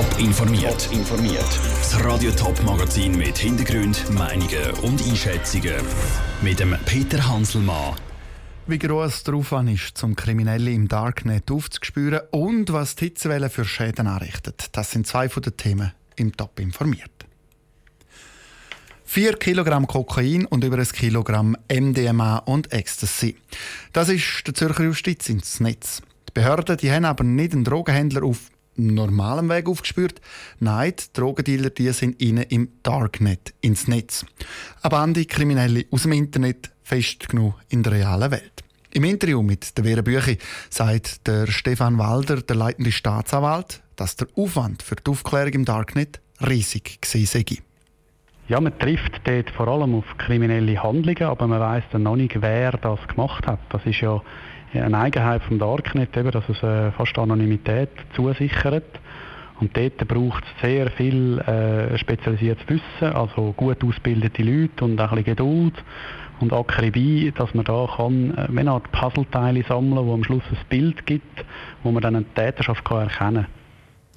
Top informiert. informiert. Das Radio Top Magazin mit Hintergrund, Meinungen und Einschätzungen mit dem Peter Hanselmann. Wie groß der Aufwand ist, zum Kriminelle im Darknet aufzuspüren und was die Hitzewelle für Schäden anrichtet, das sind zwei von den Themen im Top informiert. 4 Kilogramm Kokain und über ein Kilogramm MDMA und Ecstasy. Das ist der Zürcher Justiz ins Netz. Die Behörden die haben aber nicht einen Drogenhändler auf normalem Weg aufgespürt. Nein, die Drogendealer die sind ihnen im Darknet ins Netz. Eine Bande Kriminelle aus dem Internet fest genug in der realen Welt. Im Interview mit der Vera Büchi sagt der Stefan Walder, der leitende Staatsanwalt, dass der Aufwand für die Aufklärung im Darknet riesig gewesen sei. Ja, man trifft dort vor allem auf kriminelle Handlungen, aber man weiß dann noch nicht, wer das gemacht hat. Das ist ja eine Eigenheit vom Darknet, eben, dass es äh, fast Anonymität zusichert. Und dort braucht es sehr viel äh, spezialisiertes Wissen, also gut ausgebildete Leute und auch ein bisschen Geduld und Akribie, dass man da kann, äh, eine Art Puzzleteile sammeln, wo am Schluss ein Bild gibt, wo man dann eine Täterschaft kann erkennen kann.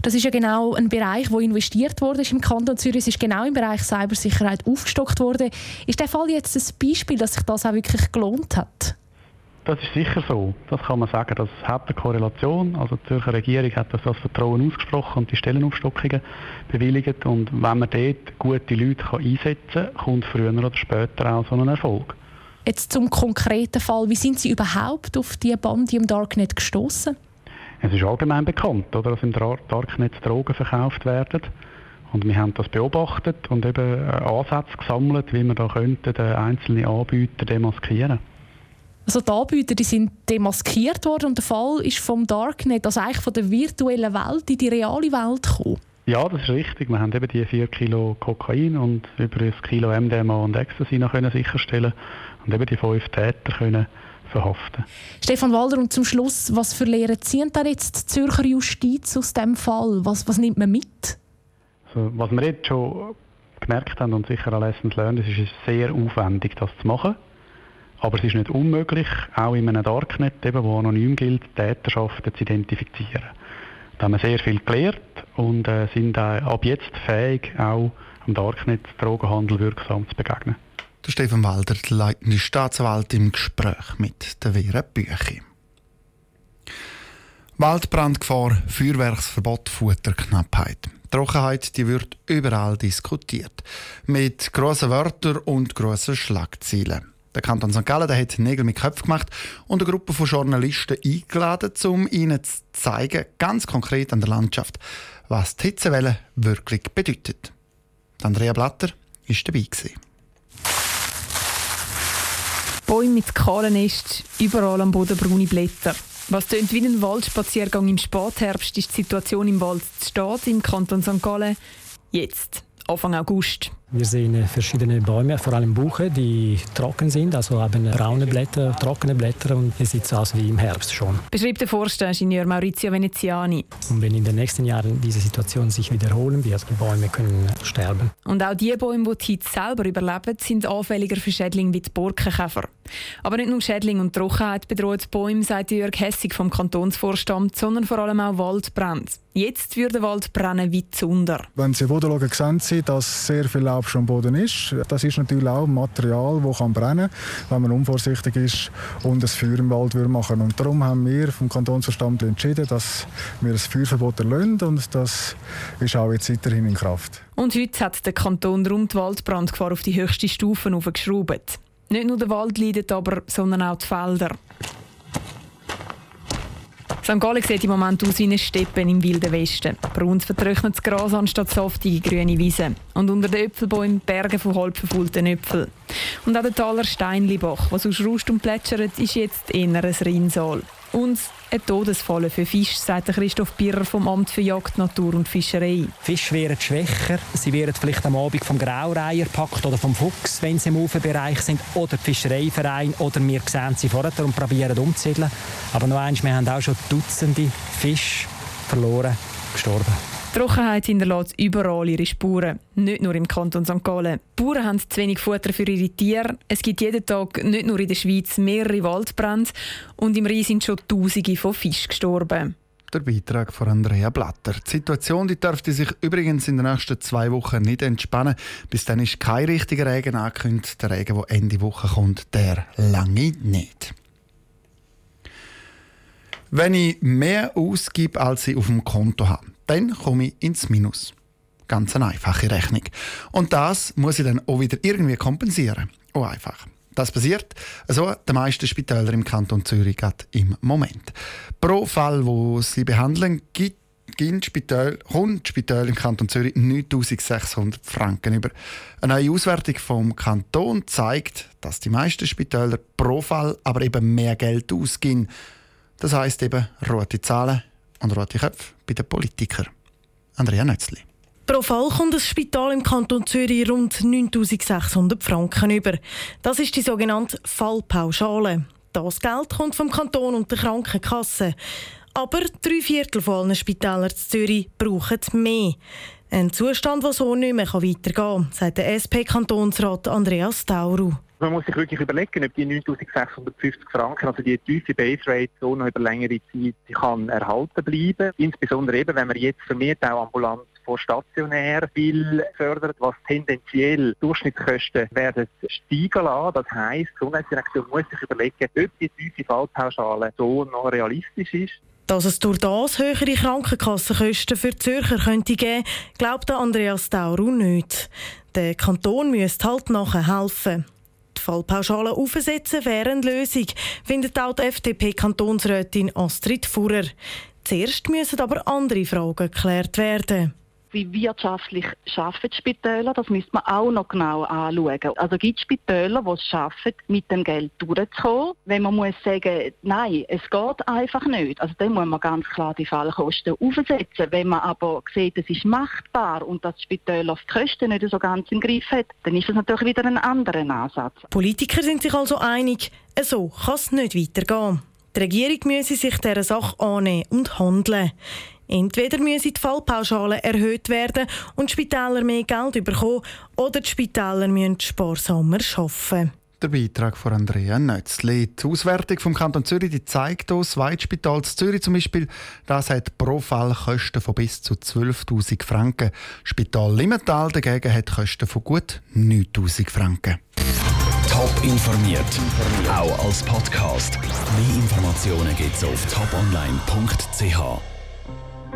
Das ist ja genau ein Bereich, wo investiert wurde im Kanton Zürich. Es ist genau im Bereich Cybersicherheit aufgestockt worden. Ist der Fall jetzt ein Beispiel, dass sich das auch wirklich gelohnt hat? Das ist sicher so. Das kann man sagen. Das hat eine Korrelation. Also die Zürcher Regierung hat das, das Vertrauen ausgesprochen und die Stellenaufstockungen bewilligt. Und wenn man dort gute Leute kann einsetzen kann, kommt früher oder später auch so ein Erfolg. Jetzt zum konkreten Fall. Wie sind Sie überhaupt auf diese Bande im Darknet gestoßen? Es ist allgemein bekannt, oder, dass im Darknet Drogen verkauft werden. Und wir haben das beobachtet und eben äh, Ansätze gesammelt, wie wir da könnten, den einzelnen Anbieter demaskieren also die Anbieter die sind demaskiert worden und der Fall ist vom Darknet, also eigentlich von der virtuellen Welt in die reale Welt gekommen. Ja, das ist richtig. Wir haben eben die 4 Kilo Kokain und über das Kilo MDMA und Ecstasy noch können sicherstellen und eben die fünf Täter können verhaften. Stefan Walder, und zum Schluss, was für Lehren ziehen dann jetzt die Zürcher Justiz aus dem Fall? Was, was nimmt man mit? Also, was wir jetzt schon gemerkt haben und sicher auch Lessons learned, ist, es ist sehr aufwendig, das zu machen. Aber es ist nicht unmöglich, auch in einem Darknet, eben, wo anonym gilt, Täterschaften zu identifizieren. Da haben wir sehr viel gelernt und äh, sind äh, ab jetzt fähig, auch am Darknet Drogenhandel wirksam zu begegnen. Der Stefan Walder, der leitende Staatsanwalt, im Gespräch mit der Vera Büchi. Waldbrandgefahr, Feuerwerksverbot, Futterknappheit. Trockenheit die wird überall diskutiert. Mit grossen Wörtern und grossen Schlagzeilen. Der Kanton St. Gallen der hat Nägel mit Köpfen gemacht und eine Gruppe von Journalisten eingeladen, um ihnen zu zeigen, ganz konkret an der Landschaft, was die Hitzewelle wirklich bedeutet. Andrea Blatter war dabei. Gewesen. Bäume mit Kahlennest, überall am Boden braune Blätter. Was tönt wie ein Waldspaziergang im Spätherbst, ist die Situation im Wald zu Stadt im Kanton St. Gallen jetzt, Anfang August. Wir sehen verschiedene Bäume, vor allem Buche, die trocken sind, also haben braune Blätter, trockene Blätter und es sieht so aus wie im Herbst schon. Beschreibt der Forstingenieur Maurizio Veneziani. Und wenn in den nächsten Jahren diese Situation sich wiederholen wird, die Bäume können sterben. Und auch die Bäume, die die Hitze selber überleben, sind anfälliger für Schädlinge wie die Borkenkäfer. Aber nicht nur Schädling und Trockenheit bedrohen die Bäume, sagt Jörg Hessig vom Kantonsvorstand, sondern vor allem auch Waldbrände. Jetzt würde der Wald brennen wie Zunder. Wenn Sie Boden sehen Sie, dass sehr viel Laub schon Boden ist. Das ist natürlich auch Material, das kann brennen kann, wenn man unvorsichtig ist und ein Feuer im Wald machen Und darum haben wir vom Kantonsverstand entschieden, dass wir ein Feuerverbot erlösen und das ist auch jetzt weiterhin in Kraft. Und heute hat der Kanton rund die Waldbrandgefahr auf die höchste Stufe aufgeschraubt. Nicht nur der Wald leidet aber, sondern auch die Felder. St. Gallen sieht im Moment aus wie eine Steppe im Wilden Westen. Brauns vertrocknetes Gras anstatt saftige grüne Wiesen. Und unter den Äpfelbäumen Berge von halb verfaulten Äpfeln. Und auch der Taler Steinlibach, was aus rauscht und plätschert, ist jetzt eher ein Rinnsal. Und eine Todesfalle für Fisch, sagt Christoph Birrer vom Amt für Jagd, Natur und Fischerei. Fische werden schwächer. Sie werden vielleicht am Abend vom Graureiher gepackt oder vom Fuchs, wenn sie im Uferbereich sind, oder die Fischereiverein, oder wir sehen sie vorher und probieren umzusiedeln. Aber noch eins, wir haben auch schon Dutzende Fische verloren, gestorben. Trockenheit hinterlässt überall ihre Spuren, nicht nur im Kanton St. Gallen. Die Bauern haben zu wenig Futter für ihre Tiere. Es gibt jeden Tag nicht nur in der Schweiz mehrere Waldbrände und im Rhein sind schon Tausende von Fischen gestorben. Der Beitrag von Andrea Blatter. Die Situation die dürfte sich übrigens in den nächsten zwei Wochen nicht entspannen. Bis dann ist kein richtiger Regen angekündigt. Der Regen, der Ende Woche kommt, der lange nicht. Wenn ich mehr ausgebe, als ich auf dem Konto habe, dann komme ich ins Minus. Ganz eine einfache Rechnung. Und das muss ich dann auch wieder irgendwie kompensieren. Oh einfach. Das passiert so den meisten Spitälern im Kanton Zürich im Moment. Pro Fall, wo sie behandeln, gibt gibt Spital, kommt Spital im Kanton Zürich 9600 Franken über. Eine neue Auswertung vom Kanton zeigt, dass die meisten Spitäler pro Fall aber eben mehr Geld ausgeben. Das heißt eben rote Zahlen und rote Köpfe bei den Politikern. Andrea Nötzli. Pro Fall kommt das Spital im Kanton Zürich rund 9600 Franken über. Das ist die sogenannte Fallpauschale. Das Geld kommt vom Kanton und der Krankenkasse. Aber drei Viertel von allen Spitälern in Zürich brauchen mehr. Ein Zustand, der so nicht mehr weitergehen kann, sagt der SP-Kantonsrat Andreas Tauru. Man muss sich wirklich überlegen, ob die 9650 Franken, also die tiefe Base Rate, so noch über längere Zeit kann erhalten bleiben. Insbesondere eben, wenn man jetzt vermehrt auch ambulant von stationär will fördert, was tendenziell Durchschnittskosten werden steigen lassen. Das heisst, die Gesundheitsdirektion muss sich überlegen, ob die tiefe Fallpauschale so noch realistisch ist. Dass es durch das höhere Krankenkassenkosten für Zürcher könnte geben, glaubt Andreas Tauru nicht. Der Kanton müsste halt nachher helfen. Die Fallpauschale aufsetzen wäre eine Lösung, findet auch die FDP-Kantonsrätin Astrid Fuhrer. Zuerst müssen aber andere Fragen geklärt werden wie wirtschaftlich arbeiten die Spitäler, das müsste man auch noch genau anschauen. Also gibt es Spitäler, die es schaffen, mit dem Geld durchzukommen. Wenn man muss sagen, nein, es geht einfach nicht, also dann muss man ganz klar die Fallkosten aufsetzen. Wenn man aber sieht, es ist machbar und dass die Spitäler die Kosten nicht so ganz im Griff hat, dann ist das natürlich wieder ein anderer Ansatz. Politiker sind sich also einig, so kann es nicht weitergehen. Die Regierung müsse sich dieser Sache annehmen und handeln. Entweder müssen die Fallpauschalen erhöht werden und die Spitäler mehr Geld bekommen, oder die Spitäler müssen sparsamer arbeiten. Der Beitrag von Andrea Nötzli. Die Auswertung vom Kanton Zürich die zeigt uns, das Weitspital Zürich zum Beispiel, das hat pro Fall Kosten von bis zu 12.000 Franken. Spital Limmental dagegen hat Kosten von gut 9.000 Franken. Top informiert, auch als Podcast. Mehr Informationen gibt es auf toponline.ch.